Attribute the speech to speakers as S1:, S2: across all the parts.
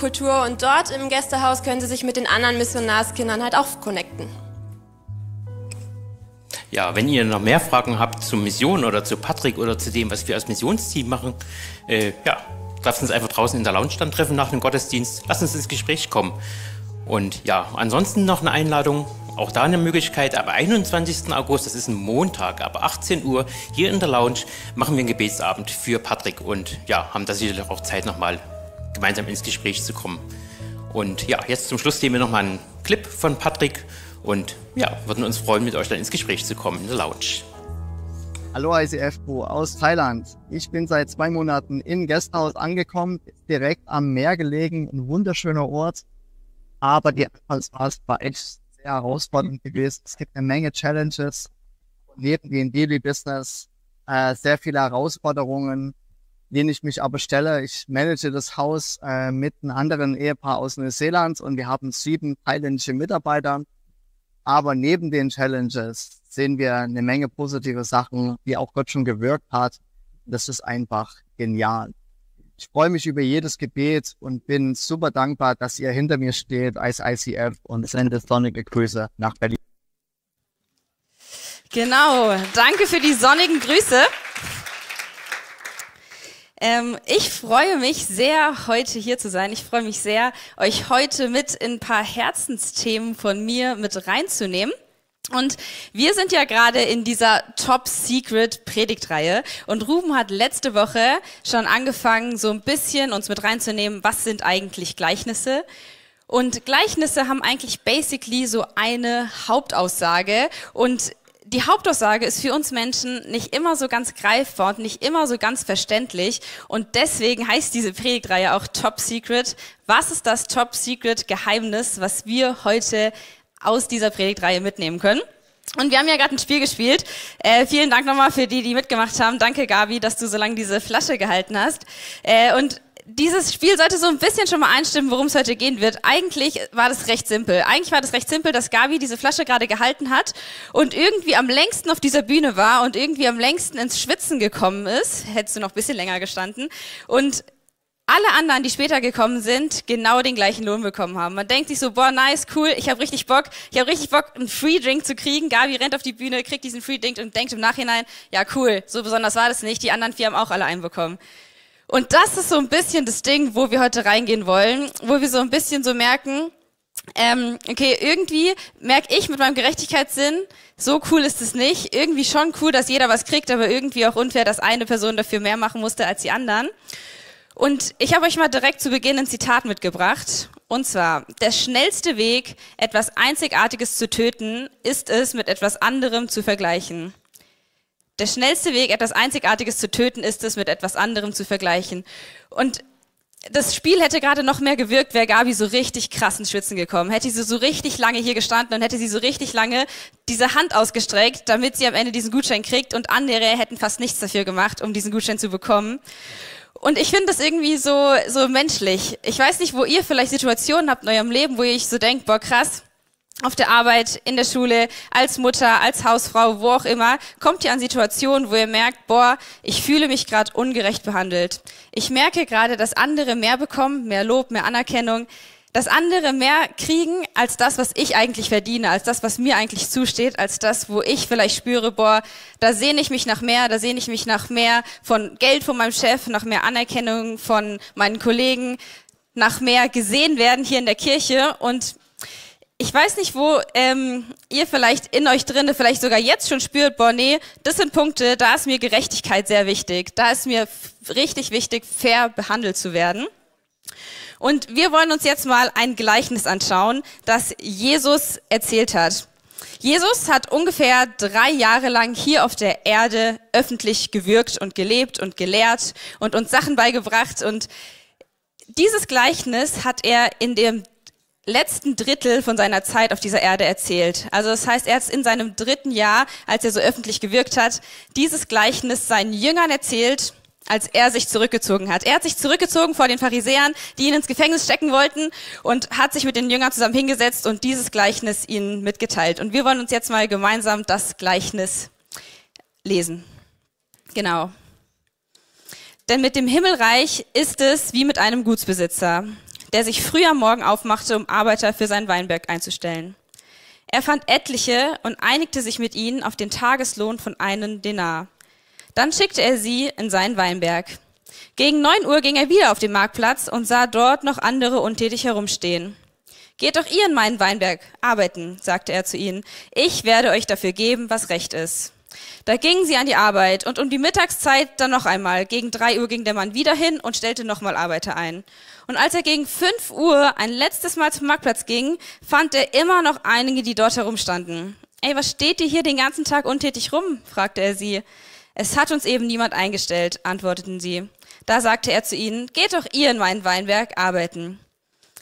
S1: Kultur und dort im Gästehaus können Sie sich mit den anderen Missionarskindern halt auch connecten.
S2: Ja, wenn ihr noch mehr Fragen habt zur Mission oder zu Patrick oder zu dem, was wir als Missionsteam machen, äh, ja, lasst uns einfach draußen in der Lounge dann treffen nach dem Gottesdienst. Lasst uns ins Gespräch kommen. Und ja, ansonsten noch eine Einladung, auch da eine Möglichkeit, ab 21. August, das ist ein Montag, ab 18 Uhr hier in der Lounge machen wir einen Gebetsabend für Patrick und ja, haben da sicherlich auch Zeit nochmal gemeinsam ins Gespräch zu kommen. Und ja, jetzt zum Schluss sehen wir nochmal einen Clip von Patrick und ja, würden uns freuen, mit euch dann ins Gespräch zu kommen in der Lounge.
S3: Hallo ICF Pro aus Thailand. Ich bin seit zwei Monaten in Gasthaus angekommen, direkt am Meer gelegen, ein wunderschöner Ort. Aber die Anfangsphase war echt sehr herausfordernd gewesen. Es gibt eine Menge Challenges neben dem Daily Business, äh, sehr viele Herausforderungen, denen ich mich aber stelle. Ich manage das Haus äh, mit einem anderen Ehepaar aus Neuseeland und wir haben sieben thailändische Mitarbeiter. Aber neben den Challenges sehen wir eine Menge positive Sachen, die auch Gott schon gewirkt hat. Das ist einfach genial. Ich freue mich über jedes Gebet und bin super dankbar, dass ihr hinter mir steht als ICF und sende sonnige Grüße nach Berlin.
S4: Genau, danke für die sonnigen Grüße. Ähm, ich freue mich sehr, heute hier zu sein. Ich freue mich sehr, euch heute mit in ein paar Herzensthemen von mir mit reinzunehmen. Und wir sind ja gerade in dieser Top Secret Predigtreihe und Ruben hat letzte Woche schon angefangen, so ein bisschen uns mit reinzunehmen, was sind eigentlich Gleichnisse? Und Gleichnisse haben eigentlich basically so eine Hauptaussage und die Hauptaussage ist für uns Menschen nicht immer so ganz greifbar und nicht immer so ganz verständlich. Und deswegen heißt diese Predigtreihe auch Top Secret. Was ist das Top Secret Geheimnis, was wir heute aus dieser Predigtreihe mitnehmen können? Und wir haben ja gerade ein Spiel gespielt. Äh, vielen Dank nochmal für die, die mitgemacht haben. Danke, Gabi, dass du so lange diese Flasche gehalten hast. Äh, und dieses Spiel sollte so ein bisschen schon mal einstimmen, worum es heute gehen wird. Eigentlich war das recht simpel. Eigentlich war das recht simpel, dass Gabi diese Flasche gerade gehalten hat und irgendwie am längsten auf dieser Bühne war und irgendwie am längsten ins Schwitzen gekommen ist. Hättest du noch ein bisschen länger gestanden. Und alle anderen, die später gekommen sind, genau den gleichen Lohn bekommen haben. Man denkt sich so, boah, nice, cool, ich habe richtig Bock, ich habe richtig Bock, einen Free Drink zu kriegen. Gabi rennt auf die Bühne, kriegt diesen Free Drink und denkt im Nachhinein, ja cool, so besonders war das nicht. Die anderen vier haben auch alle einen bekommen. Und das ist so ein bisschen das Ding, wo wir heute reingehen wollen, wo wir so ein bisschen so merken, ähm, okay, irgendwie merke ich mit meinem Gerechtigkeitssinn, so cool ist es nicht. Irgendwie schon cool, dass jeder was kriegt, aber irgendwie auch unfair, dass eine Person dafür mehr machen musste als die anderen. Und ich habe euch mal direkt zu Beginn ein Zitat mitgebracht. Und zwar, der schnellste Weg, etwas Einzigartiges zu töten, ist es, mit etwas anderem zu vergleichen. Der schnellste Weg, etwas Einzigartiges zu töten, ist es, mit etwas anderem zu vergleichen. Und das Spiel hätte gerade noch mehr gewirkt, wäre Gabi so richtig krassen Schwitzen gekommen. Hätte sie so richtig lange hier gestanden und hätte sie so richtig lange diese Hand ausgestreckt, damit sie am Ende diesen Gutschein kriegt und andere hätten fast nichts dafür gemacht, um diesen Gutschein zu bekommen. Und ich finde das irgendwie so, so menschlich. Ich weiß nicht, wo ihr vielleicht Situationen habt in eurem Leben, wo ihr euch so denkt, boah krass, auf der Arbeit, in der Schule, als Mutter, als Hausfrau, wo auch immer, kommt ihr an Situationen, wo ihr merkt, boah, ich fühle mich gerade ungerecht behandelt. Ich merke gerade, dass andere mehr bekommen, mehr Lob, mehr Anerkennung, dass andere mehr kriegen als das, was ich eigentlich verdiene, als das, was mir eigentlich zusteht, als das, wo ich vielleicht spüre, boah, da sehne ich mich nach mehr, da sehne ich mich nach mehr von Geld von meinem Chef, nach mehr Anerkennung von meinen Kollegen, nach mehr gesehen werden hier in der Kirche und ich weiß nicht, wo ähm, ihr vielleicht in euch drinne, vielleicht sogar jetzt schon spürt, boah, nee, das sind Punkte, da ist mir Gerechtigkeit sehr wichtig. Da ist mir richtig wichtig, fair behandelt zu werden. Und wir wollen uns jetzt mal ein Gleichnis anschauen, das Jesus erzählt hat. Jesus hat ungefähr drei Jahre lang hier auf der Erde öffentlich gewirkt und gelebt und gelehrt und uns Sachen beigebracht und dieses Gleichnis hat er in dem letzten Drittel von seiner Zeit auf dieser Erde erzählt. Also das heißt, er hat in seinem dritten Jahr, als er so öffentlich gewirkt hat, dieses Gleichnis seinen Jüngern erzählt, als er sich zurückgezogen hat. Er hat sich zurückgezogen vor den Pharisäern, die ihn ins Gefängnis stecken wollten und hat sich mit den Jüngern zusammen hingesetzt und dieses Gleichnis ihnen mitgeteilt. Und wir wollen uns jetzt mal gemeinsam das Gleichnis lesen. Genau. Denn mit dem Himmelreich ist es wie mit einem Gutsbesitzer der sich früh am Morgen aufmachte, um Arbeiter für seinen Weinberg einzustellen. Er fand etliche und einigte sich mit ihnen auf den Tageslohn von einem Denar. Dann schickte er sie in seinen Weinberg. Gegen neun Uhr ging er wieder auf den Marktplatz und sah dort noch andere untätig herumstehen. Geht doch ihr in meinen Weinberg arbeiten, sagte er zu ihnen. Ich werde euch dafür geben, was recht ist. Da gingen sie an die Arbeit und um die Mittagszeit dann noch einmal. Gegen drei Uhr ging der Mann wieder hin und stellte nochmal Arbeiter ein. Und als er gegen fünf Uhr ein letztes Mal zum Marktplatz ging, fand er immer noch einige, die dort herumstanden. Ey, was steht ihr hier den ganzen Tag untätig rum? fragte er sie. Es hat uns eben niemand eingestellt, antworteten sie. Da sagte er zu ihnen, geht doch ihr in meinen Weinberg arbeiten.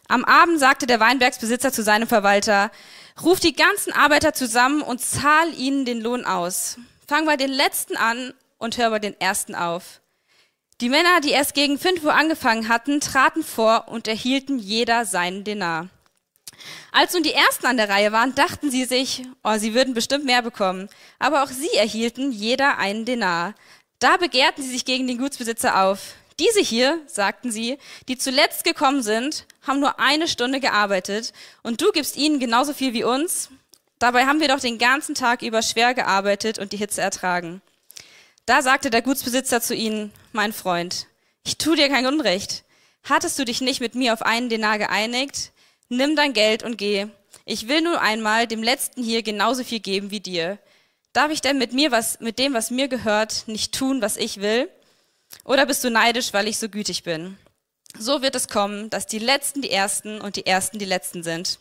S4: Am Abend sagte der Weinbergsbesitzer zu seinem Verwalter, ruf die ganzen Arbeiter zusammen und zahl ihnen den Lohn aus. Fang bei den letzten an und hör bei den ersten auf. Die Männer, die erst gegen fünf Uhr angefangen hatten, traten vor und erhielten jeder seinen Denar. Als nun die ersten an der Reihe waren, dachten sie sich, oh, sie würden bestimmt mehr bekommen. Aber auch sie erhielten jeder einen Denar. Da begehrten sie sich gegen den Gutsbesitzer auf. Diese hier, sagten sie, die zuletzt gekommen sind, haben nur eine Stunde gearbeitet und du gibst ihnen genauso viel wie uns? Dabei haben wir doch den ganzen Tag über schwer gearbeitet und die Hitze ertragen. Da sagte der Gutsbesitzer zu ihnen, mein Freund, ich tu dir kein Unrecht. Hattest du dich nicht mit mir auf einen Denar geeinigt? Nimm dein Geld und geh. Ich will nur einmal dem Letzten hier genauso viel geben wie dir. Darf ich denn mit mir was, mit dem, was mir gehört, nicht tun, was ich will? Oder bist du neidisch, weil ich so gütig bin? So wird es kommen, dass die Letzten die Ersten und die Ersten die Letzten sind.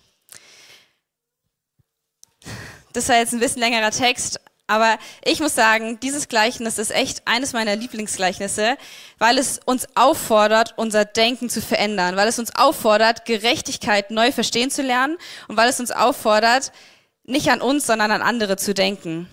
S4: Das war jetzt ein bisschen längerer Text, aber ich muss sagen, dieses Gleichnis ist echt eines meiner Lieblingsgleichnisse, weil es uns auffordert, unser Denken zu verändern, weil es uns auffordert, Gerechtigkeit neu verstehen zu lernen und weil es uns auffordert, nicht an uns, sondern an andere zu denken.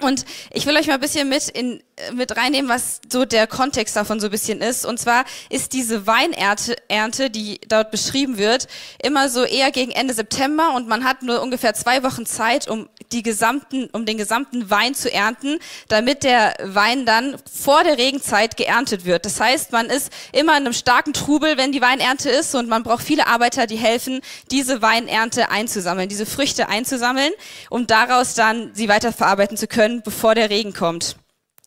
S4: Und ich will euch mal ein bisschen mit, in, mit reinnehmen, was so der Kontext davon so ein bisschen ist. Und zwar ist diese Weinernte, Ernte, die dort beschrieben wird, immer so eher gegen Ende September und man hat nur ungefähr zwei Wochen Zeit, um die gesamten, um den gesamten Wein zu ernten, damit der Wein dann vor der Regenzeit geerntet wird. Das heißt, man ist immer in einem starken Trubel, wenn die Weinernte ist und man braucht viele Arbeiter, die helfen, diese Weinernte einzusammeln, diese Früchte einzusammeln, um daraus dann sie weiterverarbeiten zu können können, bevor der Regen kommt.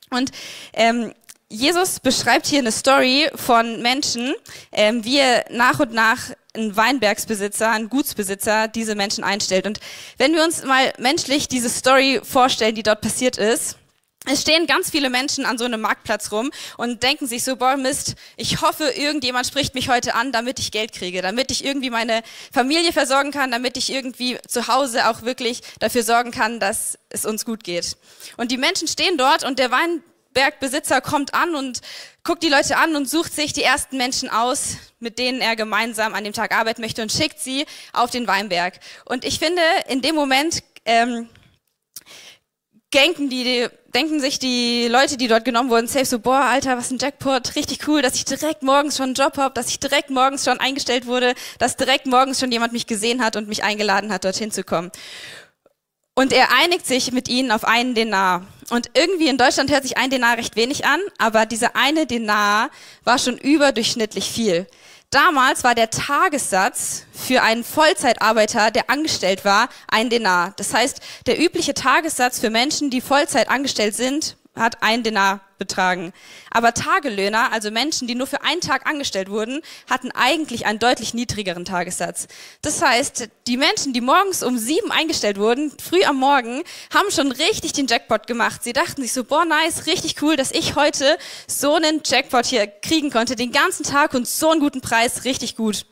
S4: Und ähm, Jesus beschreibt hier eine Story von Menschen, ähm, wie er nach und nach ein Weinbergsbesitzer, ein Gutsbesitzer diese Menschen einstellt. Und wenn wir uns mal menschlich diese Story vorstellen, die dort passiert ist, es stehen ganz viele Menschen an so einem Marktplatz rum und denken sich so, boah Mist, ich hoffe, irgendjemand spricht mich heute an, damit ich Geld kriege, damit ich irgendwie meine Familie versorgen kann, damit ich irgendwie zu Hause auch wirklich dafür sorgen kann, dass es uns gut geht. Und die Menschen stehen dort und der Weinbergbesitzer kommt an und guckt die Leute an und sucht sich die ersten Menschen aus, mit denen er gemeinsam an dem Tag arbeiten möchte und schickt sie auf den Weinberg. Und ich finde, in dem Moment ähm, denken die, denken sich die Leute, die dort genommen wurden, safe so, boah, Alter, was ein Jackpot, richtig cool, dass ich direkt morgens schon einen Job hab, dass ich direkt morgens schon eingestellt wurde, dass direkt morgens schon jemand mich gesehen hat und mich eingeladen hat, dorthin zu kommen. Und er einigt sich mit ihnen auf einen Denar. Und irgendwie in Deutschland hört sich ein Denar recht wenig an, aber dieser eine Denar war schon überdurchschnittlich viel. Damals war der Tagessatz für einen Vollzeitarbeiter, der angestellt war, ein Denar. Das heißt, der übliche Tagessatz für Menschen, die Vollzeit angestellt sind, hat ein Denar betragen. Aber Tagelöhner, also Menschen, die nur für einen Tag angestellt wurden, hatten eigentlich einen deutlich niedrigeren Tagessatz. Das heißt, die Menschen, die morgens um sieben eingestellt wurden, früh am Morgen, haben schon richtig den Jackpot gemacht. Sie dachten sich so, boah, nice, richtig cool, dass ich heute so einen Jackpot hier kriegen konnte, den ganzen Tag und so einen guten Preis, richtig gut.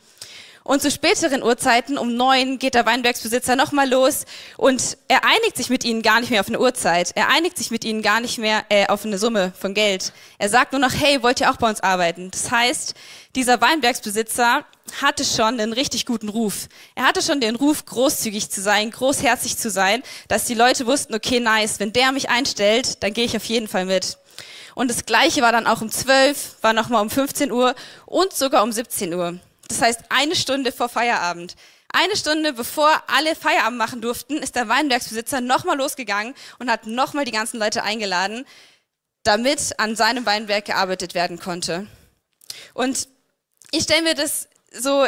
S4: Und zu späteren Uhrzeiten, um neun, geht der Weinbergsbesitzer nochmal los und er einigt sich mit ihnen gar nicht mehr auf eine Uhrzeit. Er einigt sich mit ihnen gar nicht mehr äh, auf eine Summe von Geld. Er sagt nur noch, hey, wollt ihr auch bei uns arbeiten? Das heißt, dieser Weinbergsbesitzer hatte schon einen richtig guten Ruf. Er hatte schon den Ruf, großzügig zu sein, großherzig zu sein, dass die Leute wussten, okay, nice, wenn der mich einstellt, dann gehe ich auf jeden Fall mit. Und das Gleiche war dann auch um 12, war nochmal um 15 Uhr und sogar um 17 Uhr. Das heißt, eine Stunde vor Feierabend. Eine Stunde bevor alle Feierabend machen durften, ist der Weinbergsbesitzer nochmal losgegangen und hat nochmal die ganzen Leute eingeladen, damit an seinem Weinberg gearbeitet werden konnte. Und ich stelle mir das so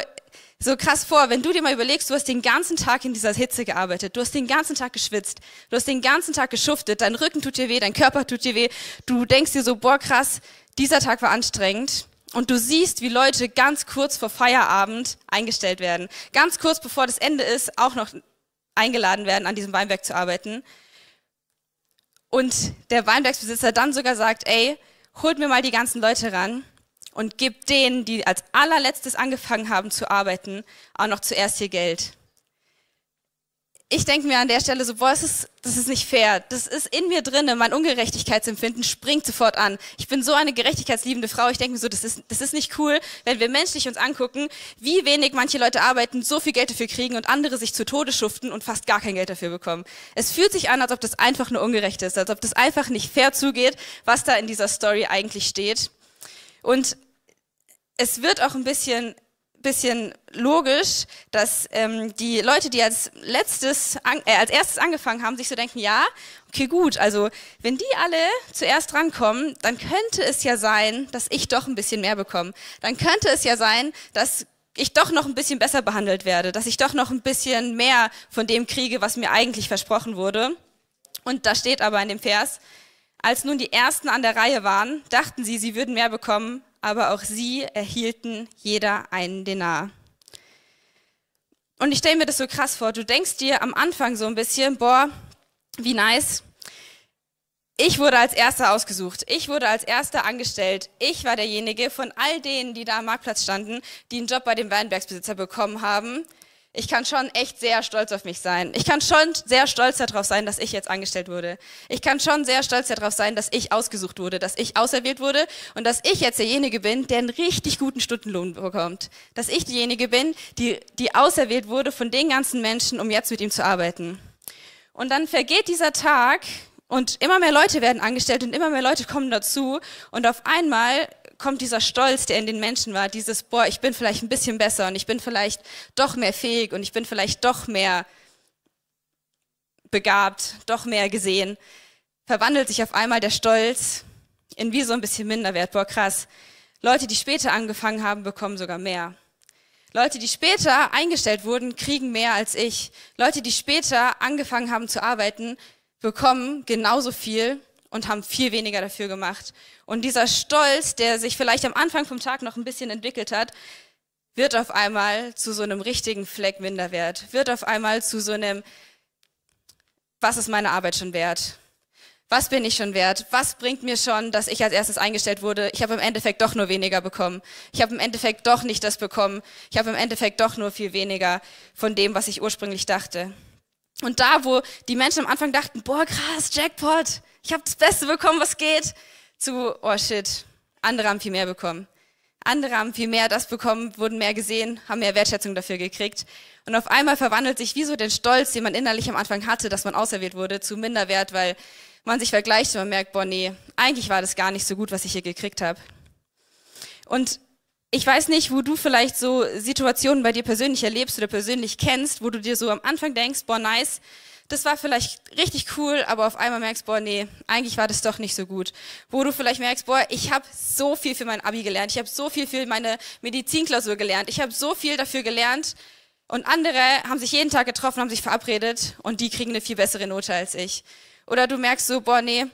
S4: so krass vor, wenn du dir mal überlegst, du hast den ganzen Tag in dieser Hitze gearbeitet, du hast den ganzen Tag geschwitzt, du hast den ganzen Tag geschuftet, dein Rücken tut dir weh, dein Körper tut dir weh, du denkst dir so, boah krass, dieser Tag war anstrengend und du siehst, wie Leute ganz kurz vor Feierabend eingestellt werden, ganz kurz bevor das Ende ist, auch noch eingeladen werden, an diesem Weinberg zu arbeiten. Und der Weinbergsbesitzer dann sogar sagt, ey, holt mir mal die ganzen Leute ran und gib denen, die als allerletztes angefangen haben zu arbeiten, auch noch zuerst ihr Geld. Ich denke mir an der Stelle so, boah, das ist, das ist nicht fair. Das ist in mir drinne, mein Ungerechtigkeitsempfinden springt sofort an. Ich bin so eine gerechtigkeitsliebende Frau. Ich denke mir so, das ist, das ist nicht cool, wenn wir menschlich uns angucken, wie wenig manche Leute arbeiten, so viel Geld dafür kriegen und andere sich zu Tode schuften und fast gar kein Geld dafür bekommen. Es fühlt sich an, als ob das einfach nur ungerecht ist, als ob das einfach nicht fair zugeht, was da in dieser Story eigentlich steht. Und es wird auch ein bisschen, bisschen logisch, dass ähm, die Leute, die als letztes, an, äh, als erstes angefangen haben, sich so denken, ja, okay, gut, also wenn die alle zuerst rankommen, dann könnte es ja sein, dass ich doch ein bisschen mehr bekomme. Dann könnte es ja sein, dass ich doch noch ein bisschen besser behandelt werde, dass ich doch noch ein bisschen mehr von dem kriege, was mir eigentlich versprochen wurde. Und da steht aber in dem Vers, als nun die Ersten an der Reihe waren, dachten sie, sie würden mehr bekommen, aber auch sie erhielten jeder einen Denar. Und ich stelle mir das so krass vor. Du denkst dir am Anfang so ein bisschen, boah, wie nice. Ich wurde als Erster ausgesucht. Ich wurde als Erster angestellt. Ich war derjenige von all denen, die da am Marktplatz standen, die einen Job bei dem Weinbergsbesitzer bekommen haben, ich kann schon echt sehr stolz auf mich sein. Ich kann schon sehr stolz darauf sein, dass ich jetzt angestellt wurde. Ich kann schon sehr stolz darauf sein, dass ich ausgesucht wurde, dass ich auserwählt wurde und dass ich jetzt derjenige bin, der einen richtig guten Stundenlohn bekommt. Dass ich diejenige bin, die, die auserwählt wurde von den ganzen Menschen, um jetzt mit ihm zu arbeiten. Und dann vergeht dieser Tag und immer mehr Leute werden angestellt und immer mehr Leute kommen dazu und auf einmal kommt dieser Stolz, der in den Menschen war, dieses, boah, ich bin vielleicht ein bisschen besser und ich bin vielleicht doch mehr fähig und ich bin vielleicht doch mehr begabt, doch mehr gesehen, verwandelt sich auf einmal der Stolz in wie so ein bisschen Minderwert. Boah, krass. Leute, die später angefangen haben, bekommen sogar mehr. Leute, die später eingestellt wurden, kriegen mehr als ich. Leute, die später angefangen haben zu arbeiten, bekommen genauso viel und haben viel weniger dafür gemacht. Und dieser Stolz, der sich vielleicht am Anfang vom Tag noch ein bisschen entwickelt hat, wird auf einmal zu so einem richtigen Fleck Minderwert, wird auf einmal zu so einem, was ist meine Arbeit schon wert? Was bin ich schon wert? Was bringt mir schon, dass ich als erstes eingestellt wurde? Ich habe im Endeffekt doch nur weniger bekommen. Ich habe im Endeffekt doch nicht das bekommen. Ich habe im Endeffekt doch nur viel weniger von dem, was ich ursprünglich dachte. Und da, wo die Menschen am Anfang dachten, boah, krass, Jackpot, ich habe das Beste bekommen, was geht, zu, oh shit, andere haben viel mehr bekommen. Andere haben viel mehr das bekommen, wurden mehr gesehen, haben mehr Wertschätzung dafür gekriegt. Und auf einmal verwandelt sich wie so den Stolz, den man innerlich am Anfang hatte, dass man auserwählt wurde, zu Minderwert, weil man sich vergleicht und man merkt, boah, nee, eigentlich war das gar nicht so gut, was ich hier gekriegt habe. Und ich weiß nicht, wo du vielleicht so Situationen bei dir persönlich erlebst oder persönlich kennst, wo du dir so am Anfang denkst, boah, nice, das war vielleicht richtig cool, aber auf einmal merkst, boah, nee, eigentlich war das doch nicht so gut. Wo du vielleicht merkst, boah, ich habe so viel für mein Abi gelernt, ich habe so viel für meine Medizinklausur gelernt, ich habe so viel dafür gelernt und andere haben sich jeden Tag getroffen, haben sich verabredet und die kriegen eine viel bessere Note als ich. Oder du merkst so, boah, nee,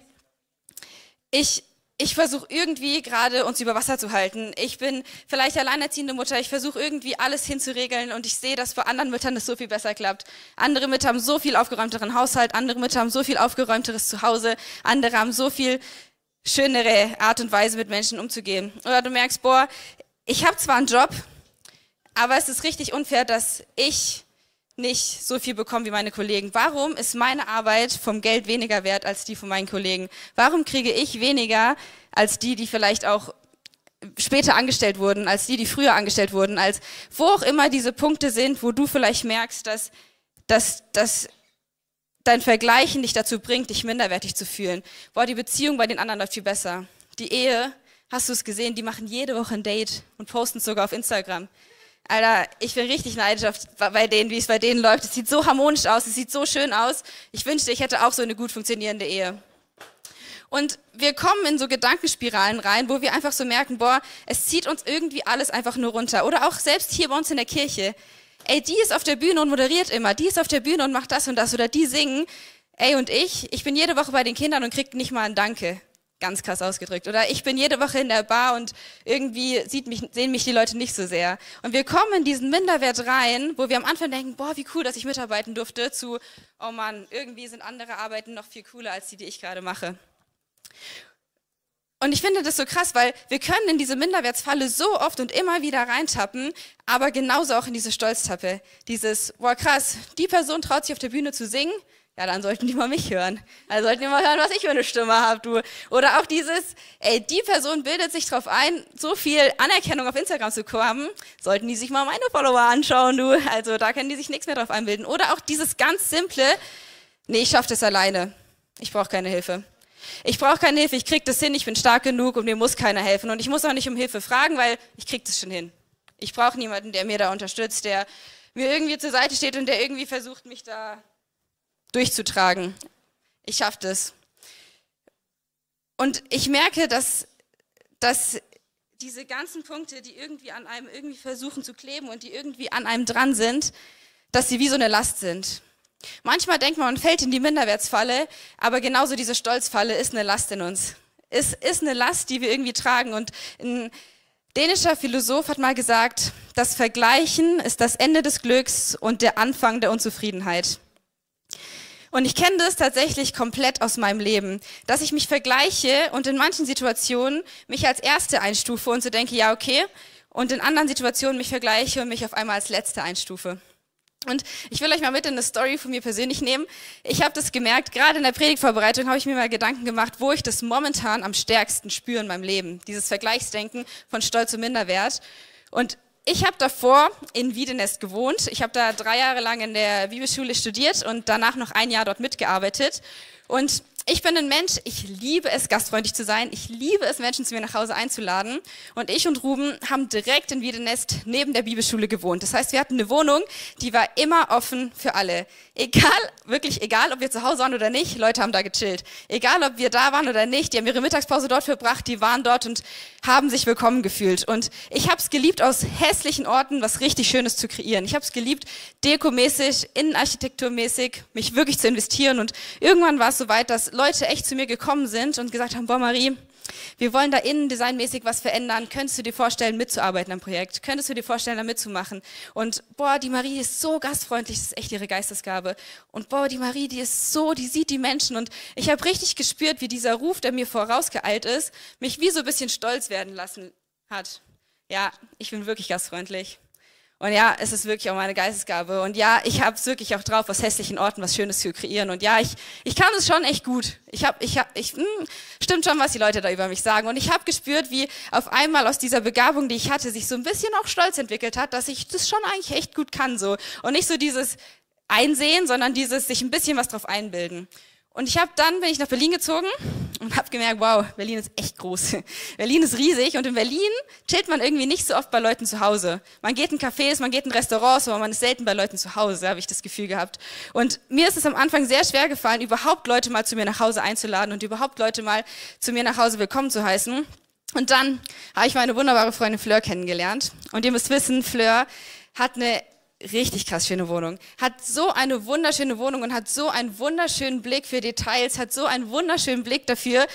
S4: ich ich versuche irgendwie gerade uns über Wasser zu halten. Ich bin vielleicht alleinerziehende Mutter. Ich versuche irgendwie alles hinzuregeln und ich sehe, dass bei anderen Müttern das so viel besser klappt. Andere Mütter haben so viel aufgeräumteren Haushalt, andere Mütter haben so viel aufgeräumteres Zuhause, andere haben so viel schönere Art und Weise mit Menschen umzugehen. Oder du merkst, boah, ich habe zwar einen Job, aber es ist richtig unfair, dass ich nicht so viel bekommen wie meine Kollegen? Warum ist meine Arbeit vom Geld weniger wert als die von meinen Kollegen? Warum kriege ich weniger als die, die vielleicht auch später angestellt wurden, als die, die früher angestellt wurden, als wo auch immer diese Punkte sind, wo du vielleicht merkst, dass, dass, dass dein Vergleichen dich dazu bringt, dich minderwertig zu fühlen. Boah, die Beziehung bei den anderen läuft viel besser. Die Ehe, hast du es gesehen, die machen jede Woche ein Date und posten es sogar auf Instagram. Alter, ich bin richtig neidisch auf, bei denen, wie es bei denen läuft. Es sieht so harmonisch aus, es sieht so schön aus. Ich wünschte, ich hätte auch so eine gut funktionierende Ehe. Und wir kommen in so Gedankenspiralen rein, wo wir einfach so merken, boah, es zieht uns irgendwie alles einfach nur runter. Oder auch selbst hier bei uns in der Kirche. Ey, die ist auf der Bühne und moderiert immer, die ist auf der Bühne und macht das und das oder die singen. Ey, und ich, ich bin jede Woche bei den Kindern und krieg nicht mal ein Danke. Ganz krass ausgedrückt. Oder ich bin jede Woche in der Bar und irgendwie mich, sehen mich die Leute nicht so sehr. Und wir kommen in diesen Minderwert rein, wo wir am Anfang denken, boah, wie cool, dass ich mitarbeiten durfte, zu, oh Mann, irgendwie sind andere Arbeiten noch viel cooler als die, die ich gerade mache. Und ich finde das so krass, weil wir können in diese Minderwertsfalle so oft und immer wieder reintappen, aber genauso auch in diese Stolztappe. Dieses, boah krass, die Person traut sich auf der Bühne zu singen, ja, dann sollten die mal mich hören. Dann sollten die mal hören, was ich für eine Stimme habe, du. Oder auch dieses, ey, die Person bildet sich drauf ein, so viel Anerkennung auf Instagram zu bekommen, sollten die sich mal meine Follower anschauen, du. Also da können die sich nichts mehr drauf einbilden. Oder auch dieses ganz simple, nee, ich schaff das alleine. Ich brauche keine Hilfe. Ich brauche keine Hilfe, ich krieg das hin, ich bin stark genug und mir muss keiner helfen. Und ich muss auch nicht um Hilfe fragen, weil ich krieg das schon hin. Ich brauche niemanden, der mir da unterstützt, der mir irgendwie zur Seite steht und der irgendwie versucht, mich da durchzutragen. Ich schaffe das. Und ich merke, dass, dass diese ganzen Punkte, die irgendwie an einem irgendwie versuchen zu kleben und die irgendwie an einem dran sind, dass sie wie so eine Last sind. Manchmal denkt man, man fällt in die Minderwertsfalle, aber genauso diese Stolzfalle ist eine Last in uns. Es ist eine Last, die wir irgendwie tragen. Und ein dänischer Philosoph hat mal gesagt, das Vergleichen ist das Ende des Glücks und der Anfang der Unzufriedenheit. Und ich kenne das tatsächlich komplett aus meinem Leben, dass ich mich vergleiche und in manchen Situationen mich als Erste einstufe und so denke, ja, okay, und in anderen Situationen mich vergleiche und mich auf einmal als Letzte einstufe. Und ich will euch mal mit in eine Story von mir persönlich nehmen. Ich habe das gemerkt, gerade in der Predigtvorbereitung habe ich mir mal Gedanken gemacht, wo ich das momentan am stärksten spüre in meinem Leben. Dieses Vergleichsdenken von Stolz und Minderwert. Und ich habe davor in Wiedenest gewohnt. Ich habe da drei Jahre lang in der Bibelschule studiert und danach noch ein Jahr dort mitgearbeitet. Und ich bin ein Mensch, ich liebe es, gastfreundlich zu sein. Ich liebe es, Menschen zu mir nach Hause einzuladen. Und ich und Ruben haben direkt in Wiedenest neben der Bibelschule gewohnt. Das heißt, wir hatten eine Wohnung, die war immer offen für alle. Egal, wirklich egal, ob wir zu Hause waren oder nicht, Leute haben da gechillt. Egal, ob wir da waren oder nicht, die haben ihre Mittagspause dort verbracht, die waren dort und haben sich willkommen gefühlt. Und ich habe es geliebt, aus hässlichen Orten was richtig Schönes zu kreieren. Ich habe es geliebt, dekomäßig, innenarchitekturmäßig, mich wirklich zu investieren. Und irgendwann war es soweit, dass Leute echt zu mir gekommen sind und gesagt haben, boah Marie, wir wollen da innen designmäßig was verändern. Könntest du dir vorstellen, mitzuarbeiten am Projekt? Könntest du dir vorstellen, da mitzumachen? Und boah, die Marie ist so gastfreundlich, das ist echt ihre Geistesgabe. Und boah, die Marie, die ist so, die sieht die Menschen. Und ich habe richtig gespürt, wie dieser Ruf, der mir vorausgeeilt ist, mich wie so ein bisschen stolz werden lassen hat. Ja, ich bin wirklich gastfreundlich. Und ja, es ist wirklich auch meine Geistesgabe. Und ja, ich habe es wirklich auch drauf, aus hässlichen Orten was Schönes zu kreieren. Und ja, ich, ich kann es schon echt gut. Ich habe, ich habe, ich, mh, hm, stimmt schon, was die Leute da über mich sagen. Und ich habe gespürt, wie auf einmal aus dieser Begabung, die ich hatte, sich so ein bisschen auch Stolz entwickelt hat, dass ich das schon eigentlich echt gut kann so. Und nicht so dieses Einsehen, sondern dieses sich ein bisschen was drauf einbilden. Und ich habe dann bin ich nach Berlin gezogen und habe gemerkt, wow, Berlin ist echt groß. Berlin ist riesig und in Berlin chillt man irgendwie nicht so oft bei Leuten zu Hause. Man geht in Cafés, man geht in Restaurants, aber man ist selten bei Leuten zu Hause, habe ich das Gefühl gehabt. Und mir ist es am Anfang sehr schwer gefallen, überhaupt Leute mal zu mir nach Hause einzuladen und überhaupt Leute mal zu mir nach Hause willkommen zu heißen. Und dann habe ich meine wunderbare Freundin Fleur kennengelernt. Und ihr müsst wissen, Fleur hat eine richtig krass schöne Wohnung. Hat so eine wunderschöne Wohnung und hat so einen wunderschönen Blick für Details, hat so einen wunderschönen Blick dafür,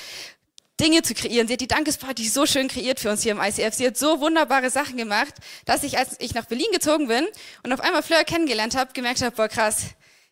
S4: Dinge zu kreieren. Sie hat die Dankesparty so schön kreiert für uns hier im ICF. Sie hat so wunderbare Sachen gemacht, dass ich, als ich nach Berlin gezogen bin und auf einmal Fleur kennengelernt habe, gemerkt habe, boah krass,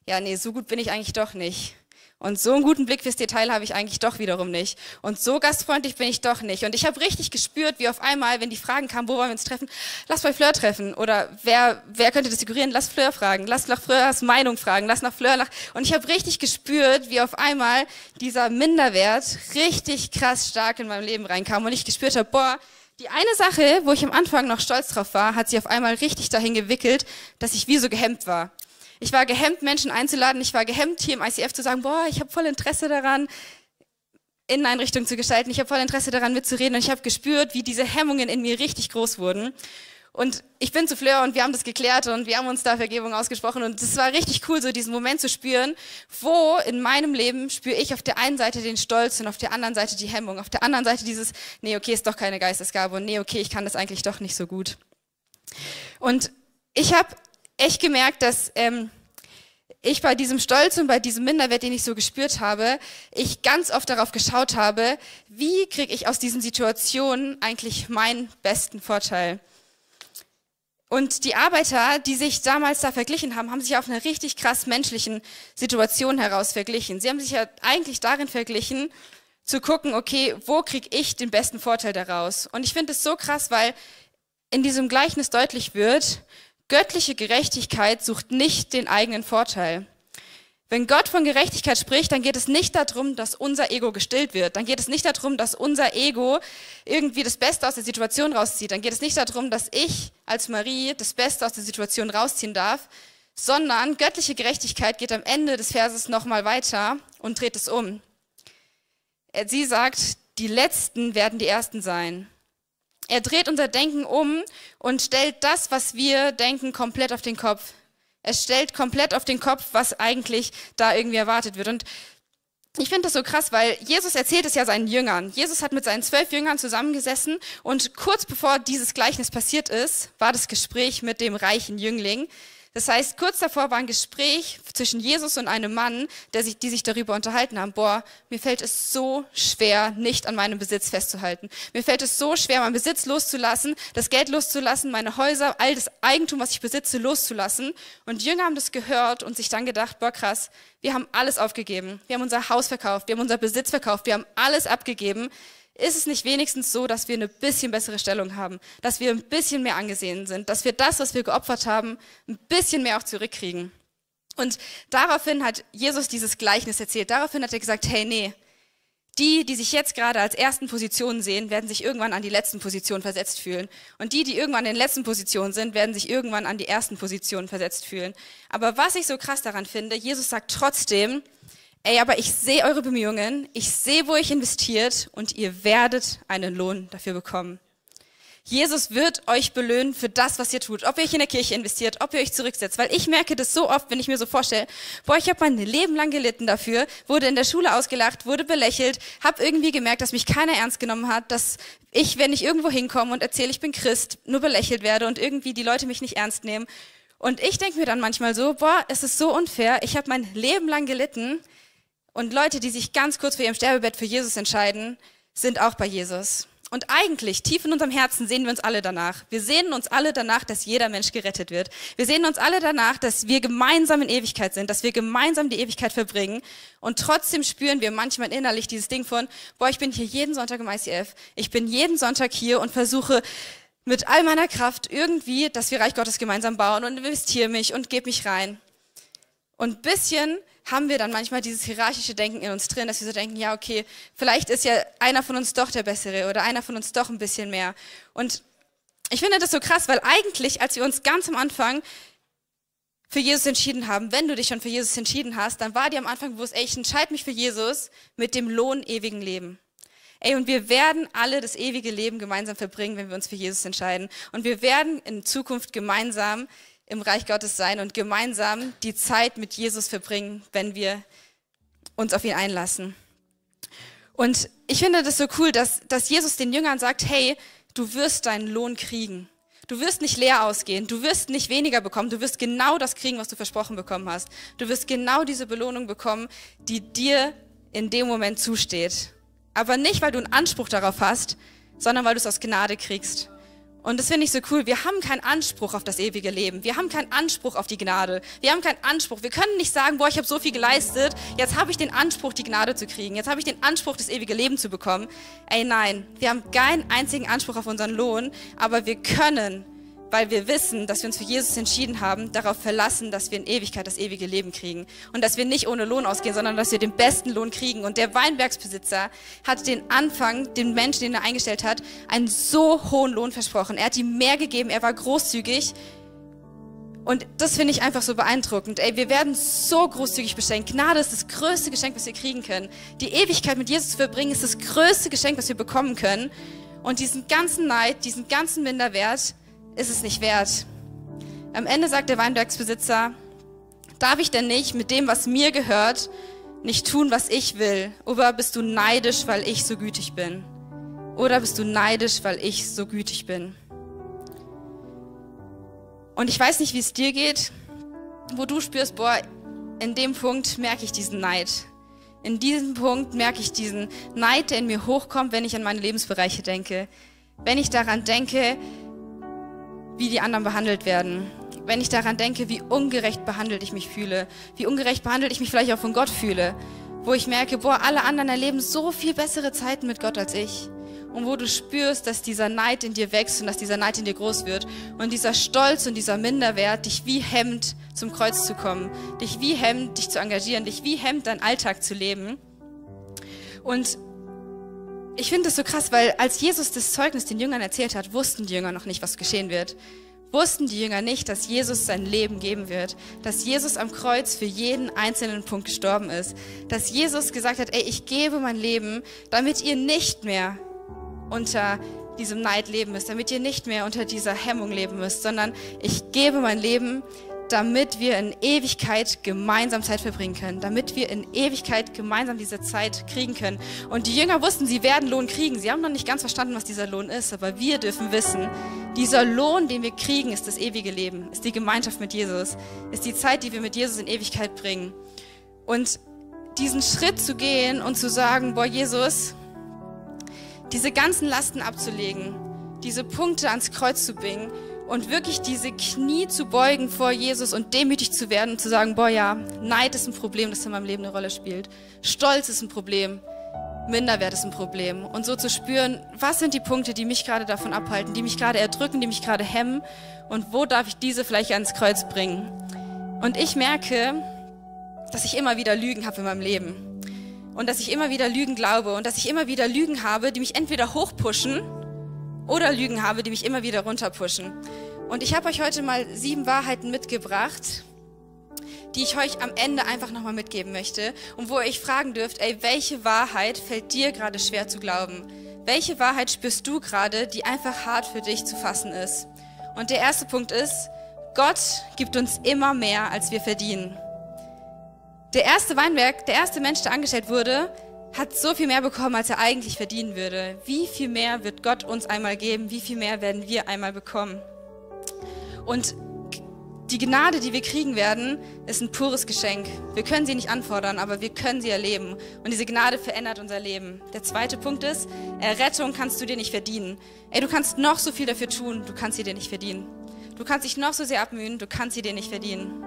S4: ja nee, so gut bin ich eigentlich doch nicht. Und so einen guten Blick fürs Detail habe ich eigentlich doch wiederum nicht. Und so gastfreundlich bin ich doch nicht. Und ich habe richtig gespürt, wie auf einmal, wenn die Fragen kamen, wo wollen wir uns treffen, lass bei Fleur treffen. Oder wer, wer könnte das figurieren? Lass Fleur fragen. Lass nach Fleurs Meinung fragen. Lass nach Fleur nach. Und ich habe richtig gespürt, wie auf einmal dieser Minderwert richtig krass stark in meinem Leben reinkam. Und ich gespürt habe, boah, die eine Sache, wo ich am Anfang noch stolz drauf war, hat sie auf einmal richtig dahin gewickelt, dass ich wie so gehemmt war. Ich war gehemmt, Menschen einzuladen. Ich war gehemmt, hier im ICF zu sagen, boah, ich habe voll Interesse daran, Inneneinrichtungen zu gestalten. Ich habe voll Interesse daran, mitzureden. Und ich habe gespürt, wie diese Hemmungen in mir richtig groß wurden. Und ich bin zu Fleur und wir haben das geklärt und wir haben uns da Vergebung ausgesprochen. Und es war richtig cool, so diesen Moment zu spüren, wo in meinem Leben spüre ich auf der einen Seite den Stolz und auf der anderen Seite die Hemmung. Auf der anderen Seite dieses, nee, okay, ist doch keine Geistesgabe und nee, okay, ich kann das eigentlich doch nicht so gut. Und ich habe echt gemerkt, dass ähm, ich bei diesem Stolz und bei diesem Minderwert, den ich so gespürt habe, ich ganz oft darauf geschaut habe, wie kriege ich aus diesen Situationen eigentlich meinen besten Vorteil. Und die Arbeiter, die sich damals da verglichen haben, haben sich auf einer richtig krass menschlichen Situation heraus verglichen. Sie haben sich ja eigentlich darin verglichen, zu gucken, okay, wo kriege ich den besten Vorteil daraus? Und ich finde es so krass, weil in diesem Gleichnis deutlich wird, göttliche Gerechtigkeit sucht nicht den eigenen Vorteil. Wenn Gott von Gerechtigkeit spricht, dann geht es nicht darum, dass unser Ego gestillt wird. Dann geht es nicht darum, dass unser Ego irgendwie das Beste aus der Situation rauszieht. Dann geht es nicht darum, dass ich als Marie das Beste aus der Situation rausziehen darf, sondern göttliche Gerechtigkeit geht am Ende des Verses nochmal weiter und dreht es um. Sie sagt, die Letzten werden die Ersten sein. Er dreht unser Denken um und stellt das, was wir denken, komplett auf den Kopf. Es stellt komplett auf den Kopf, was eigentlich da irgendwie erwartet wird. Und ich finde das so krass, weil Jesus erzählt es ja seinen Jüngern. Jesus hat mit seinen zwölf Jüngern zusammengesessen und kurz bevor dieses Gleichnis passiert ist, war das Gespräch mit dem reichen Jüngling. Das heißt, kurz davor war ein Gespräch zwischen Jesus und einem Mann, der sich, die sich darüber unterhalten haben, boah, mir fällt es so schwer, nicht an meinem Besitz festzuhalten. Mir fällt es so schwer, meinen Besitz loszulassen, das Geld loszulassen, meine Häuser, all das Eigentum, was ich besitze, loszulassen. Und Jünger haben das gehört und sich dann gedacht, boah, krass, wir haben alles aufgegeben. Wir haben unser Haus verkauft, wir haben unser Besitz verkauft, wir haben alles abgegeben ist es nicht wenigstens so, dass wir eine bisschen bessere Stellung haben, dass wir ein bisschen mehr angesehen sind, dass wir das, was wir geopfert haben, ein bisschen mehr auch zurückkriegen? Und daraufhin hat Jesus dieses Gleichnis erzählt. Daraufhin hat er gesagt, hey, nee, die, die sich jetzt gerade als ersten Positionen sehen, werden sich irgendwann an die letzten Positionen versetzt fühlen. Und die, die irgendwann in den letzten Positionen sind, werden sich irgendwann an die ersten Positionen versetzt fühlen. Aber was ich so krass daran finde, Jesus sagt trotzdem, ey, aber ich sehe eure Bemühungen, ich sehe, wo ihr investiert und ihr werdet einen Lohn dafür bekommen. Jesus wird euch belöhnen für das, was ihr tut. Ob ihr euch in der Kirche investiert, ob ihr euch zurücksetzt. Weil ich merke das so oft, wenn ich mir so vorstelle, boah, ich habe mein Leben lang gelitten dafür, wurde in der Schule ausgelacht, wurde belächelt, habe irgendwie gemerkt, dass mich keiner ernst genommen hat, dass ich, wenn ich irgendwo hinkomme und erzähle, ich bin Christ, nur belächelt werde und irgendwie die Leute mich nicht ernst nehmen. Und ich denke mir dann manchmal so, boah, es ist so unfair, ich habe mein Leben lang gelitten, und Leute, die sich ganz kurz vor ihrem Sterbebett für Jesus entscheiden, sind auch bei Jesus. Und eigentlich, tief in unserem Herzen, sehen wir uns alle danach. Wir sehen uns alle danach, dass jeder Mensch gerettet wird. Wir sehen uns alle danach, dass wir gemeinsam in Ewigkeit sind, dass wir gemeinsam die Ewigkeit verbringen. Und trotzdem spüren wir manchmal innerlich dieses Ding von, boah, ich bin hier jeden Sonntag im ICF. Ich bin jeden Sonntag hier und versuche mit all meiner Kraft irgendwie, dass wir Reich Gottes gemeinsam bauen und investiere mich und gebe mich rein. Und bisschen haben wir dann manchmal dieses hierarchische Denken in uns drin, dass wir so denken, ja, okay, vielleicht ist ja einer von uns doch der Bessere oder einer von uns doch ein bisschen mehr. Und ich finde das so krass, weil eigentlich, als wir uns ganz am Anfang für Jesus entschieden haben, wenn du dich schon für Jesus entschieden hast, dann war dir am Anfang bewusst, ey, ich entscheide mich für Jesus mit dem Lohn ewigen Leben. Ey, und wir werden alle das ewige Leben gemeinsam verbringen, wenn wir uns für Jesus entscheiden. Und wir werden in Zukunft gemeinsam im Reich Gottes sein und gemeinsam die Zeit mit Jesus verbringen, wenn wir uns auf ihn einlassen. Und ich finde das so cool, dass, dass Jesus den Jüngern sagt, hey, du wirst deinen Lohn kriegen. Du wirst nicht leer ausgehen, du wirst nicht weniger bekommen, du wirst genau das kriegen, was du versprochen bekommen hast. Du wirst genau diese Belohnung bekommen, die dir in dem Moment zusteht. Aber nicht, weil du einen Anspruch darauf hast, sondern weil du es aus Gnade kriegst. Und das finde ich so cool. Wir haben keinen Anspruch auf das ewige Leben. Wir haben keinen Anspruch auf die Gnade. Wir haben keinen Anspruch. Wir können nicht sagen, boah, ich habe so viel geleistet, jetzt habe ich den Anspruch, die Gnade zu kriegen. Jetzt habe ich den Anspruch, das ewige Leben zu bekommen. Ey, nein, wir haben keinen einzigen Anspruch auf unseren Lohn, aber wir können weil wir wissen, dass wir uns für Jesus entschieden haben, darauf verlassen, dass wir in Ewigkeit das ewige Leben kriegen. Und dass wir nicht ohne Lohn ausgehen, sondern dass wir den besten Lohn kriegen. Und der Weinbergsbesitzer hat den Anfang, den Menschen, den er eingestellt hat, einen so hohen Lohn versprochen. Er hat ihm mehr gegeben, er war großzügig. Und das finde ich einfach so beeindruckend. Ey, wir werden so großzügig beschenkt. Gnade ist das größte Geschenk, was wir kriegen können. Die Ewigkeit mit Jesus zu verbringen, ist das größte Geschenk, was wir bekommen können. Und diesen ganzen Neid, diesen ganzen Minderwert, ist es nicht wert. Am Ende sagt der Weinbergsbesitzer, darf ich denn nicht mit dem, was mir gehört, nicht tun, was ich will? Oder bist du neidisch, weil ich so gütig bin? Oder bist du neidisch, weil ich so gütig bin? Und ich weiß nicht, wie es dir geht, wo du spürst, boah, in dem Punkt merke ich diesen Neid. In diesem Punkt merke ich diesen Neid, der in mir hochkommt, wenn ich an meine Lebensbereiche denke. Wenn ich daran denke, wie die anderen behandelt werden. Wenn ich daran denke, wie ungerecht behandelt ich mich fühle. Wie ungerecht behandelt ich mich vielleicht auch von Gott fühle. Wo ich merke, boah, alle anderen erleben so viel bessere Zeiten mit Gott als ich und wo du spürst, dass dieser Neid in dir wächst und dass dieser Neid in dir groß wird und dieser Stolz und dieser Minderwert dich wie hemmt, zum Kreuz zu kommen, dich wie hemmt, dich zu engagieren, dich wie hemmt, deinen Alltag zu leben. Und ich finde das so krass, weil als Jesus das Zeugnis den Jüngern erzählt hat, wussten die Jünger noch nicht, was geschehen wird. Wussten die Jünger nicht, dass Jesus sein Leben geben wird, dass Jesus am Kreuz für jeden einzelnen Punkt gestorben ist, dass Jesus gesagt hat, ey, ich gebe mein Leben, damit ihr nicht mehr unter diesem Neid leben müsst, damit ihr nicht mehr unter dieser Hemmung leben müsst, sondern ich gebe mein Leben, damit wir in Ewigkeit gemeinsam Zeit verbringen können, damit wir in Ewigkeit gemeinsam diese Zeit kriegen können. Und die Jünger wussten, sie werden Lohn kriegen. Sie haben noch nicht ganz verstanden, was dieser Lohn ist, aber wir dürfen wissen, dieser Lohn, den wir kriegen, ist das ewige Leben, ist die Gemeinschaft mit Jesus, ist die Zeit, die wir mit Jesus in Ewigkeit bringen. Und diesen Schritt zu gehen und zu sagen, boah, Jesus, diese ganzen Lasten abzulegen, diese Punkte ans Kreuz zu bringen und wirklich diese Knie zu beugen vor Jesus und demütig zu werden und zu sagen, boah ja, Neid ist ein Problem, das in meinem Leben eine Rolle spielt. Stolz ist ein Problem. Minderwert ist ein Problem. Und so zu spüren, was sind die Punkte, die mich gerade davon abhalten, die mich gerade erdrücken, die mich gerade hemmen und wo darf ich diese vielleicht ans Kreuz bringen. Und ich merke, dass ich immer wieder Lügen habe in meinem Leben und dass ich immer wieder Lügen glaube und dass ich immer wieder Lügen habe, die mich entweder hochpushen oder Lügen habe, die mich immer wieder runterpushen. Und ich habe euch heute mal sieben Wahrheiten mitgebracht, die ich euch am Ende einfach nochmal mitgeben möchte und wo ihr euch fragen dürft, ey, welche Wahrheit fällt dir gerade schwer zu glauben? Welche Wahrheit spürst du gerade, die einfach hart für dich zu fassen ist? Und der erste Punkt ist, Gott gibt uns immer mehr, als wir verdienen. Der erste Weinberg, der erste Mensch, der angestellt wurde, hat so viel mehr bekommen, als er eigentlich verdienen würde. Wie viel mehr wird Gott uns einmal geben? Wie viel mehr werden wir einmal bekommen? Und die Gnade, die wir kriegen werden, ist ein pures Geschenk. Wir können sie nicht anfordern, aber wir können sie erleben. Und diese Gnade verändert unser Leben. Der zweite Punkt ist, Errettung kannst du dir nicht verdienen. Ey, du kannst noch so viel dafür tun, du kannst sie dir nicht verdienen. Du kannst dich noch so sehr abmühen, du kannst sie dir nicht verdienen.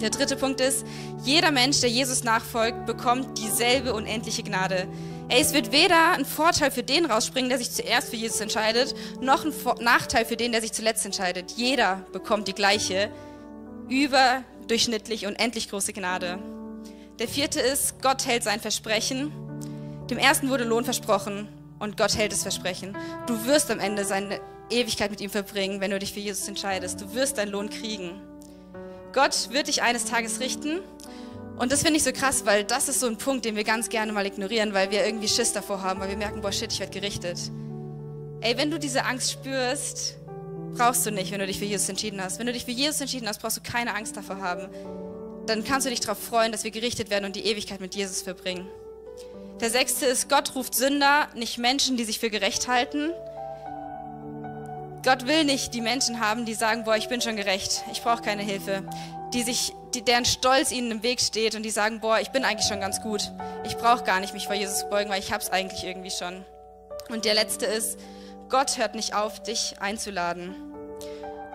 S4: Der dritte Punkt ist, jeder Mensch, der Jesus nachfolgt, bekommt dieselbe unendliche Gnade. Ey, es wird weder ein Vorteil für den rausspringen, der sich zuerst für Jesus entscheidet, noch ein Nachteil für den, der sich zuletzt entscheidet. Jeder bekommt die gleiche, überdurchschnittlich unendlich große Gnade. Der vierte ist, Gott hält sein Versprechen. Dem ersten wurde Lohn versprochen und Gott hält das Versprechen. Du wirst am Ende seine Ewigkeit mit ihm verbringen, wenn du dich für Jesus entscheidest. Du wirst deinen Lohn kriegen. Gott wird dich eines Tages richten. Und das finde ich so krass, weil das ist so ein Punkt, den wir ganz gerne mal ignorieren, weil wir irgendwie Schiss davor haben, weil wir merken, boah, shit, ich werde gerichtet. Ey, wenn du diese Angst spürst, brauchst du nicht, wenn du dich für Jesus entschieden hast. Wenn du dich für Jesus entschieden hast, brauchst du keine Angst davor haben. Dann kannst du dich darauf freuen, dass wir gerichtet werden und die Ewigkeit mit Jesus verbringen. Der sechste ist, Gott ruft Sünder, nicht Menschen, die sich für gerecht halten. Gott will nicht die Menschen haben, die sagen, boah, ich bin schon gerecht, ich brauche keine Hilfe. Die sich, die, deren Stolz ihnen im Weg steht und die sagen, boah, ich bin eigentlich schon ganz gut. Ich brauche gar nicht mich vor Jesus beugen, weil ich hab's eigentlich irgendwie schon. Und der letzte ist, Gott hört nicht auf, dich einzuladen.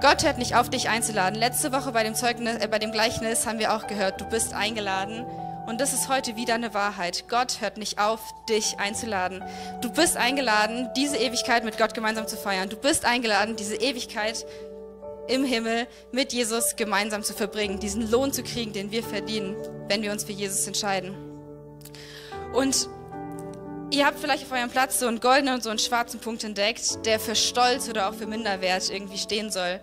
S4: Gott hört nicht auf, dich einzuladen. Letzte Woche bei dem Zeugnis, äh, bei dem Gleichnis haben wir auch gehört, du bist eingeladen und das ist heute wieder eine Wahrheit. Gott hört nicht auf, dich einzuladen. Du bist eingeladen, diese Ewigkeit mit Gott gemeinsam zu feiern. Du bist eingeladen, diese Ewigkeit im Himmel mit Jesus gemeinsam zu verbringen, diesen Lohn zu kriegen, den wir verdienen, wenn wir uns für Jesus entscheiden. Und ihr habt vielleicht auf eurem Platz so einen goldenen und so einen schwarzen Punkt entdeckt, der für Stolz oder auch für Minderwert irgendwie stehen soll.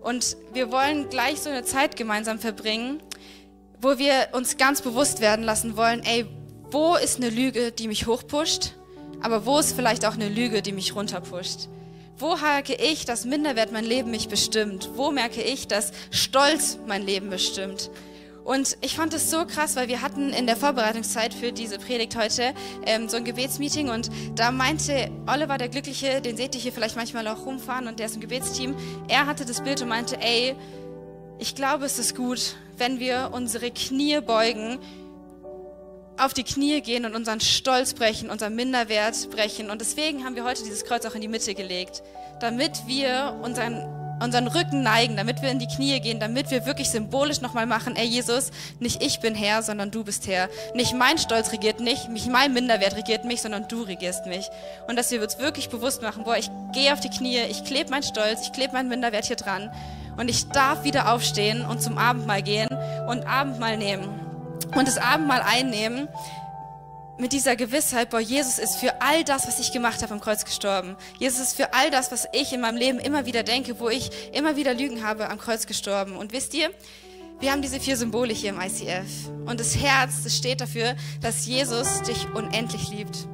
S4: Und wir wollen gleich so eine Zeit gemeinsam verbringen, wo wir uns ganz bewusst werden lassen wollen, ey, wo ist eine Lüge, die mich hochpusht, aber wo ist vielleicht auch eine Lüge, die mich runterpusht? Wo merke ich, dass Minderwert mein Leben mich bestimmt? Wo merke ich, dass Stolz mein Leben bestimmt? Und ich fand es so krass, weil wir hatten in der Vorbereitungszeit für diese Predigt heute ähm, so ein Gebetsmeeting und da meinte Oliver, der Glückliche, den seht ihr hier vielleicht manchmal auch rumfahren und der ist im Gebetsteam, er hatte das Bild und meinte, ey, ich glaube, es ist gut, wenn wir unsere Knie beugen, auf die Knie gehen und unseren Stolz brechen, unseren Minderwert brechen. Und deswegen haben wir heute dieses Kreuz auch in die Mitte gelegt, damit wir unseren unseren Rücken neigen, damit wir in die Knie gehen, damit wir wirklich symbolisch nochmal machen, ey Jesus, nicht ich bin Herr, sondern du bist Herr. Nicht mein Stolz regiert mich, nicht mein Minderwert regiert mich, sondern du regierst mich. Und dass wir uns wirklich bewusst machen, boah, ich gehe auf die Knie, ich klebe meinen Stolz, ich klebe meinen Minderwert hier dran und ich darf wieder aufstehen und zum Abendmahl gehen und Abendmahl nehmen und das Abendmahl einnehmen mit dieser Gewissheit, boah, Jesus ist für all das, was ich gemacht habe, am Kreuz gestorben. Jesus ist für all das, was ich in meinem Leben immer wieder denke, wo ich immer wieder Lügen habe, am Kreuz gestorben. Und wisst ihr, wir haben diese vier Symbole hier im ICF. Und das Herz, das steht dafür, dass Jesus dich unendlich liebt.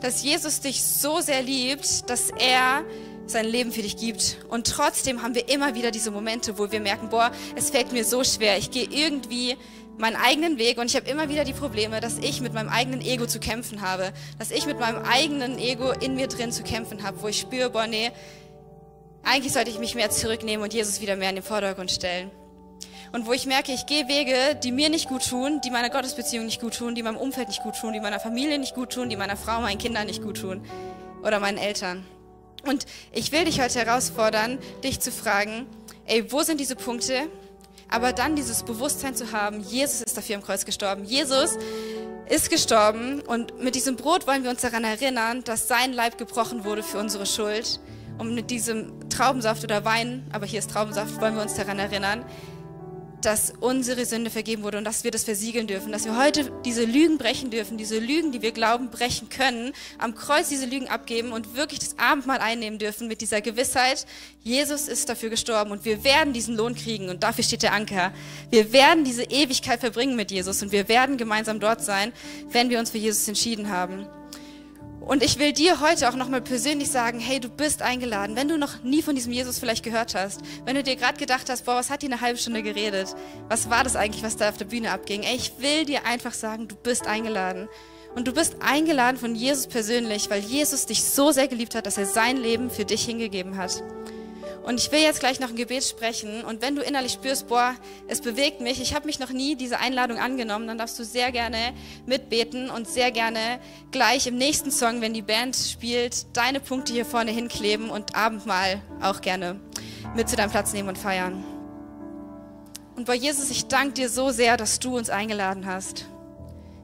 S4: Dass Jesus dich so sehr liebt, dass er sein Leben für dich gibt. Und trotzdem haben wir immer wieder diese Momente, wo wir merken, boah, es fällt mir so schwer. Ich gehe irgendwie meinen eigenen Weg und ich habe immer wieder die Probleme, dass ich mit meinem eigenen Ego zu kämpfen habe, dass ich mit meinem eigenen Ego in mir drin zu kämpfen habe, wo ich spüre, boah, nee, eigentlich sollte ich mich mehr zurücknehmen und Jesus wieder mehr in den Vordergrund stellen. Und wo ich merke, ich gehe Wege, die mir nicht gut tun, die meiner Gottesbeziehung nicht gut tun, die meinem Umfeld nicht gut tun, die meiner Familie nicht gut tun, die meiner Frau, meinen Kindern nicht gut tun oder meinen Eltern. Und ich will dich heute herausfordern, dich zu fragen, ey, wo sind diese Punkte, aber dann dieses Bewusstsein zu haben, Jesus ist dafür am Kreuz gestorben. Jesus ist gestorben und mit diesem Brot wollen wir uns daran erinnern, dass sein Leib gebrochen wurde für unsere Schuld. Und mit diesem Traubensaft oder Wein, aber hier ist Traubensaft, wollen wir uns daran erinnern, dass unsere Sünde vergeben wurde und dass wir das versiegeln dürfen, dass wir heute diese Lügen brechen dürfen, diese Lügen, die wir glauben, brechen können, am Kreuz diese Lügen abgeben und wirklich das Abendmahl einnehmen dürfen mit dieser Gewissheit, Jesus ist dafür gestorben und wir werden diesen Lohn kriegen und dafür steht der Anker. Wir werden diese Ewigkeit verbringen mit Jesus und wir werden gemeinsam dort sein, wenn wir uns für Jesus entschieden haben. Und ich will dir heute auch nochmal persönlich sagen, hey, du bist eingeladen. Wenn du noch nie von diesem Jesus vielleicht gehört hast, wenn du dir gerade gedacht hast, boah, was hat die eine halbe Stunde geredet? Was war das eigentlich, was da auf der Bühne abging? Ey, ich will dir einfach sagen, du bist eingeladen. Und du bist eingeladen von Jesus persönlich, weil Jesus dich so sehr geliebt hat, dass er sein Leben für dich hingegeben hat. Und ich will jetzt gleich noch ein Gebet sprechen. Und wenn du innerlich spürst, boah, es bewegt mich, ich habe mich noch nie diese Einladung angenommen, dann darfst du sehr gerne mitbeten und sehr gerne gleich im nächsten Song, wenn die Band spielt, deine Punkte hier vorne hinkleben und Abendmahl auch gerne mit zu deinem Platz nehmen und feiern. Und bei Jesus, ich danke dir so sehr, dass du uns eingeladen hast.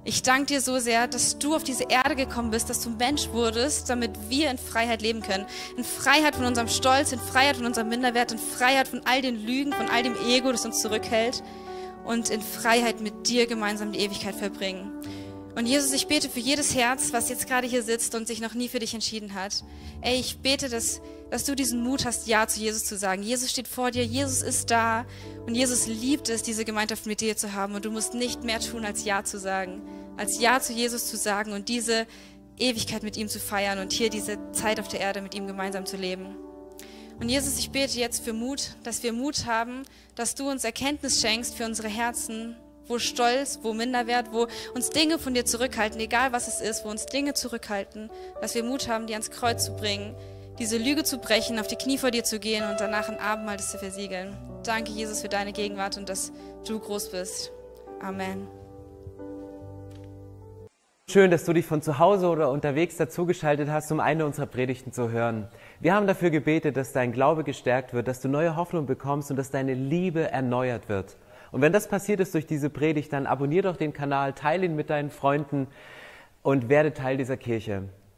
S4: Ich danke dir so sehr, dass du auf diese Erde gekommen bist, dass du Mensch wurdest, damit wir in Freiheit leben können. In Freiheit von unserem Stolz, in Freiheit von unserem Minderwert, in Freiheit von all den Lügen, von all dem Ego, das uns zurückhält und in Freiheit mit dir gemeinsam die Ewigkeit verbringen. Und Jesus, ich bete für jedes Herz, was jetzt gerade hier sitzt und sich noch nie für dich entschieden hat. Ey, ich bete, dass, dass du diesen Mut hast, Ja zu Jesus zu sagen. Jesus steht vor dir, Jesus ist da und Jesus liebt es, diese Gemeinschaft mit dir zu haben und du musst nicht mehr tun, als Ja zu sagen als Ja zu Jesus zu sagen und diese Ewigkeit mit ihm zu feiern und hier diese Zeit auf der Erde mit ihm gemeinsam zu leben. Und Jesus, ich bete jetzt für Mut, dass wir Mut haben, dass du uns Erkenntnis schenkst für unsere Herzen, wo Stolz, wo Minderwert, wo uns Dinge von dir zurückhalten, egal was es ist, wo uns Dinge zurückhalten, dass wir Mut haben, die ans Kreuz zu bringen, diese Lüge zu brechen, auf die Knie vor dir zu gehen und danach ein Abendmahl zu versiegeln. Danke, Jesus, für deine Gegenwart und dass du groß bist. Amen.
S5: Schön, dass du dich von zu Hause oder unterwegs dazugeschaltet hast, um eine unserer Predigten zu hören. Wir haben dafür gebetet, dass dein Glaube gestärkt wird, dass du neue Hoffnung bekommst und dass deine Liebe erneuert wird. Und wenn das passiert ist durch diese Predigt, dann abonnier doch den Kanal, teile ihn mit deinen Freunden und werde Teil dieser Kirche.